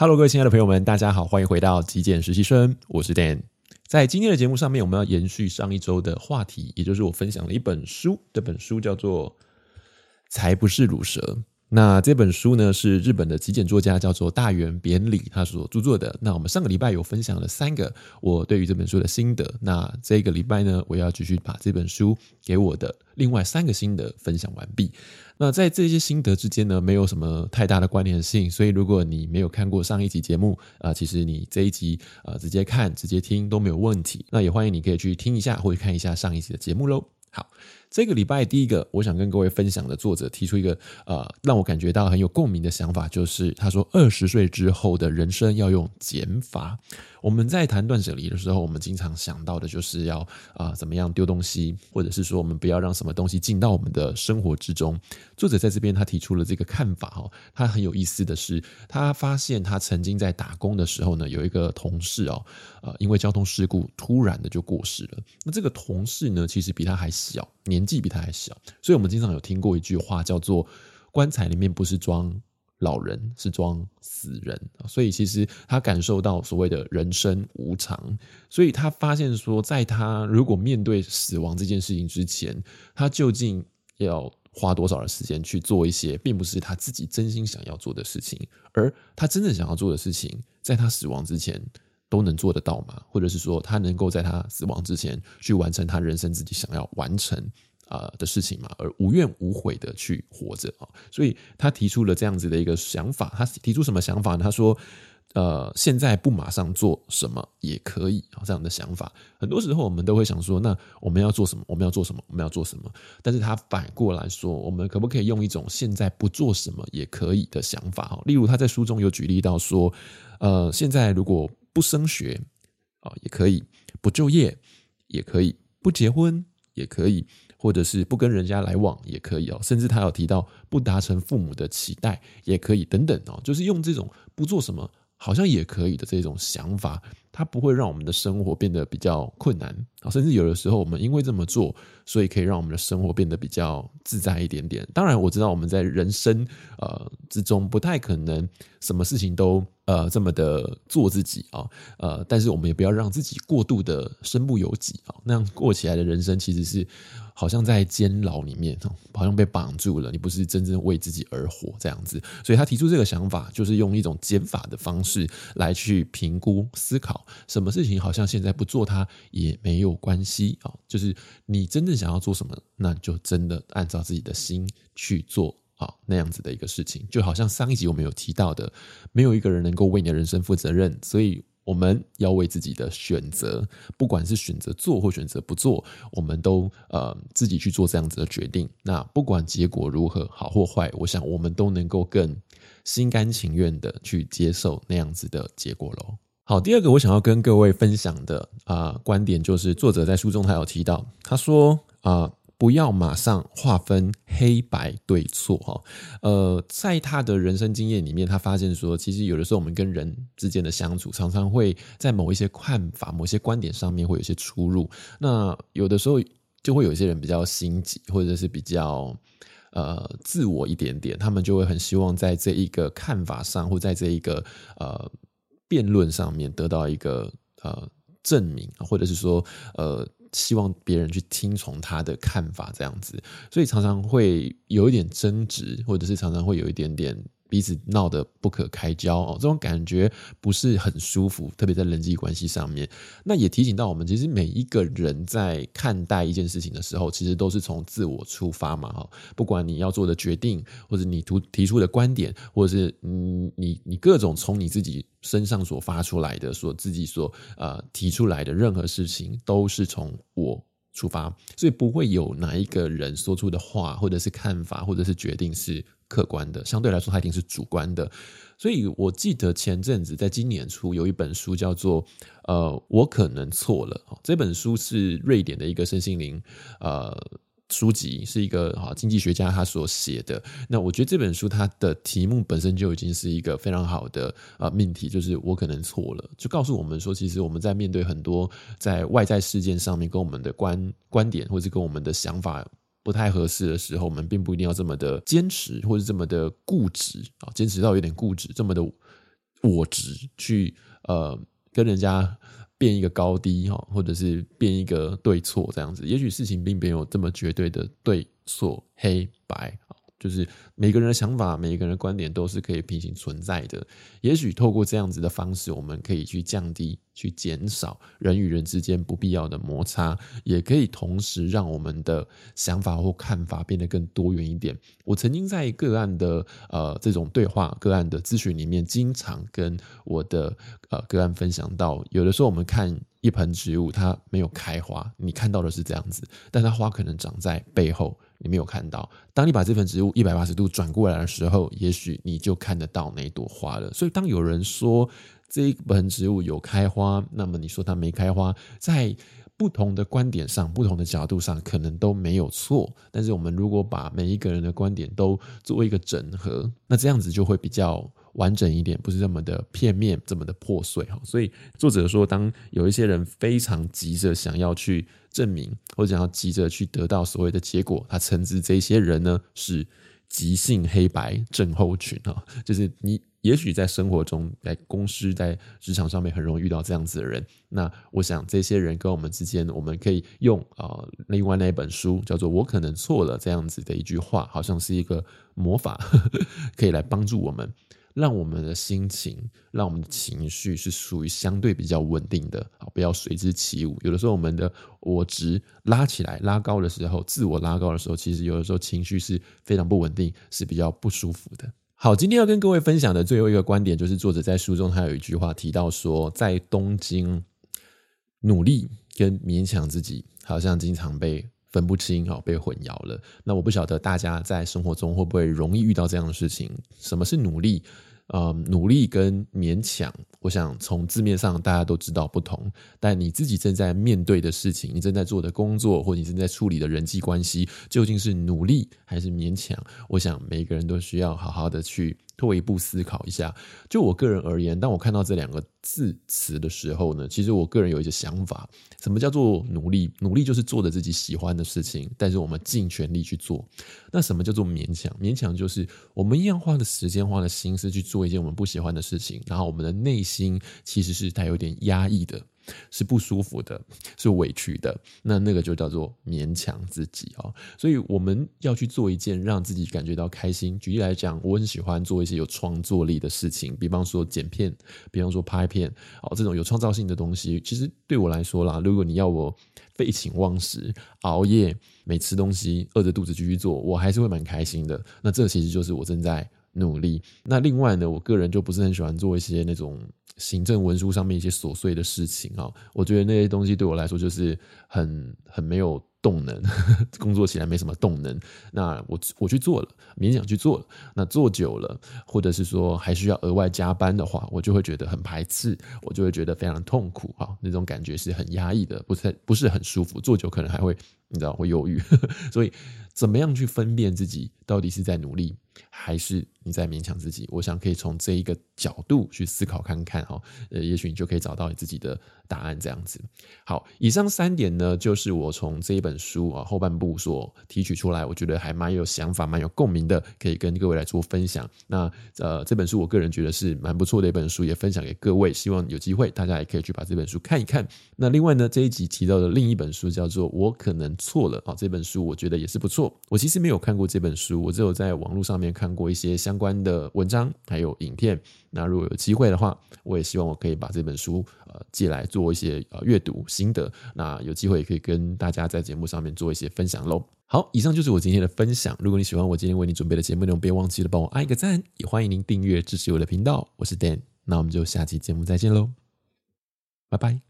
Hello，各位亲爱的朋友们，大家好，欢迎回到极简实习生，我是 Dan。在今天的节目上面，我们要延续上一周的话题，也就是我分享了一本书，这本书叫做《才不是乳蛇》。那这本书呢，是日本的极简作家叫做大原扁里他所著作的。那我们上个礼拜有分享了三个我对于这本书的心得。那这个礼拜呢，我要继续把这本书给我的另外三个心得分享完毕。那在这些心得之间呢，没有什么太大的关联性，所以如果你没有看过上一集节目啊，其实你这一集啊直接看、直接听都没有问题。那也欢迎你可以去听一下或者看一下上一集的节目喽。好，这个礼拜第一个我想跟各位分享的作者提出一个呃让我感觉到很有共鸣的想法，就是他说二十岁之后的人生要用减法。我们在谈断舍离的时候，我们经常想到的就是要啊、呃、怎么样丢东西，或者是说我们不要让什么东西进到我们的生活之中。作者在这边他提出了这个看法哦，他很有意思的是，他发现他曾经在打工的时候呢，有一个同事哦，呃，因为交通事故突然的就过世了。那这个同事呢，其实比他还小，年纪比他还小，所以我们经常有听过一句话叫做“棺材里面不是装”老人是装死人，所以其实他感受到所谓的人生无常，所以他发现说，在他如果面对死亡这件事情之前，他究竟要花多少的时间去做一些并不是他自己真心想要做的事情，而他真正想要做的事情，在他死亡之前都能做得到吗？或者是说，他能够在他死亡之前去完成他人生自己想要完成？啊的事情嘛，而无怨无悔的去活着啊，所以他提出了这样子的一个想法。他提出什么想法呢？他说：“呃，现在不马上做什么也可以啊。”这样的想法，很多时候我们都会想说：“那我们要做什么？我们要做什么？我们要做什么？”但是他反过来说：“我们可不可以用一种现在不做什么也可以的想法？”哈，例如他在书中有举例到说：“呃，现在如果不升学啊，也可以；不就业也可以；不结婚也可以。”或者是不跟人家来往也可以哦，甚至他有提到不达成父母的期待也可以等等哦，就是用这种不做什么好像也可以的这种想法，它不会让我们的生活变得比较困难啊，甚至有的时候我们因为这么做，所以可以让我们的生活变得比较自在一点点。当然我知道我们在人生呃之中不太可能什么事情都呃这么的做自己啊，呃，但是我们也不要让自己过度的身不由己啊，那样过起来的人生其实是。好像在监牢里面，好像被绑住了。你不是真正为自己而活这样子，所以他提出这个想法，就是用一种减法的方式来去评估思考，什么事情好像现在不做它也没有关系啊。就是你真正想要做什么，那就真的按照自己的心去做啊，那样子的一个事情。就好像上一集我们有提到的，没有一个人能够为你的人生负责任，所以。我们要为自己的选择，不管是选择做或选择不做，我们都呃自己去做这样子的决定。那不管结果如何，好或坏，我想我们都能够更心甘情愿的去接受那样子的结果喽。好，第二个我想要跟各位分享的啊、呃、观点，就是作者在书中他有提到，他说啊。不要马上划分黑白对错哈，呃，在他的人生经验里面，他发现说，其实有的时候我们跟人之间的相处，常常会在某一些看法、某些观点上面会有一些出入。那有的时候就会有一些人比较心急，或者是比较呃自我一点点，他们就会很希望在这一个看法上，或在这一个呃辩论上面得到一个呃证明，或者是说呃。希望别人去听从他的看法，这样子，所以常常会有一点争执，或者是常常会有一点点。彼此闹得不可开交哦，这种感觉不是很舒服，特别在人际关系上面。那也提醒到我们，其实每一个人在看待一件事情的时候，其实都是从自我出发嘛，哈。不管你要做的决定，或者你提提出的观点，或者是你，你你各种从你自己身上所发出来的，所自己所呃提出来的任何事情，都是从我出发，所以不会有哪一个人说出的话，或者是看法，或者是决定是。客观的，相对来说，它一定是主观的。所以我记得前阵子在今年初有一本书叫做《呃，我可能错了》。这本书是瑞典的一个身心灵呃书籍，是一个哈经济学家他所写的。那我觉得这本书它的题目本身就已经是一个非常好的啊命题，就是我可能错了，就告诉我们说，其实我们在面对很多在外在事件上面跟我们的观观点，或是跟我们的想法。不太合适的时候，我们并不一定要这么的坚持，或者这么的固执啊，坚持到有点固执，这么的我执去呃跟人家变一个高低哈，或者是变一个对错这样子。也许事情并没有这么绝对的对错黑白。就是每个人的想法，每个人的观点都是可以平行存在的。也许透过这样子的方式，我们可以去降低、去减少人与人之间不必要的摩擦，也可以同时让我们的想法或看法变得更多元一点。我曾经在个案的呃这种对话、个案的咨询里面，经常跟我的呃个案分享到，有的时候我们看一盆植物，它没有开花，你看到的是这样子，但它花可能长在背后。你没有看到，当你把这盆植物一百八十度转过来的时候，也许你就看得到那朵花了。所以，当有人说这一盆植物有开花，那么你说它没开花，在不同的观点上、不同的角度上，可能都没有错。但是，我们如果把每一个人的观点都做一个整合，那这样子就会比较完整一点，不是这么的片面、这么的破碎哈。所以，作者说，当有一些人非常急着想要去。证明或者想要急着去得到所谓的结果，他称之这些人呢是急性黑白症候群啊，就是你也许在生活中、在公司、在职场上面很容易遇到这样子的人。那我想这些人跟我们之间，我们可以用啊另外那一本书叫做《我可能错了》这样子的一句话，好像是一个魔法，可以来帮助我们。让我们的心情，让我们的情绪是属于相对比较稳定的，好，不要随之起舞。有的时候，我们的我值拉起来、拉高的时候，自我拉高的时候，其实有的时候情绪是非常不稳定，是比较不舒服的。好，今天要跟各位分享的最后一个观点，就是作者在书中他有一句话提到说，在东京努力跟勉强自己，好像经常被。分不清哦，被混淆了。那我不晓得大家在生活中会不会容易遇到这样的事情？什么是努力？呃，努力跟勉强，我想从字面上大家都知道不同。但你自己正在面对的事情，你正在做的工作，或你正在处理的人际关系，究竟是努力还是勉强？我想每个人都需要好好的去。退一步思考一下，就我个人而言，当我看到这两个字词的时候呢，其实我个人有一些想法。什么叫做努力？努力就是做着自己喜欢的事情，但是我们尽全力去做。那什么叫做勉强？勉强就是我们一样花的时间、花的心思去做一件我们不喜欢的事情，然后我们的内心其实是带有点压抑的。是不舒服的，是委屈的，那那个就叫做勉强自己哦。所以我们要去做一件让自己感觉到开心。举例来讲，我很喜欢做一些有创作力的事情，比方说剪片，比方说拍片，哦，这种有创造性的东西，其实对我来说啦，如果你要我废寝忘食、熬夜、没吃东西、饿着肚子继续做，我还是会蛮开心的。那这其实就是我正在努力。那另外呢，我个人就不是很喜欢做一些那种。行政文书上面一些琐碎的事情啊，我觉得那些东西对我来说就是很很没有动能，工作起来没什么动能。那我我去做了，勉强去做了，那做久了，或者是说还需要额外加班的话，我就会觉得很排斥，我就会觉得非常痛苦啊，那种感觉是很压抑的，不是不是很舒服。做久可能还会你知道会忧郁，所以怎么样去分辨自己到底是在努力？还是你在勉强自己？我想可以从这一个角度去思考看看哈，呃，也许你就可以找到你自己的答案。这样子，好，以上三点呢，就是我从这一本本书啊后半部所提取出来，我觉得还蛮有想法、蛮有共鸣的，可以跟各位来做分享。那呃，这本书我个人觉得是蛮不错的一本书，也分享给各位。希望有机会大家也可以去把这本书看一看。那另外呢，这一集提到的另一本书叫做《我可能错了》啊，这本书我觉得也是不错。我其实没有看过这本书，我只有在网络上面。看过一些相关的文章，还有影片。那如果有机会的话，我也希望我可以把这本书呃借来做一些呃阅读心得。那有机会也可以跟大家在节目上面做一些分享喽。好，以上就是我今天的分享。如果你喜欢我今天为你准备的节目内容，别忘记了帮我按一个赞，也欢迎您订阅支持我的频道。我是 Dan，那我们就下期节目再见喽，拜拜。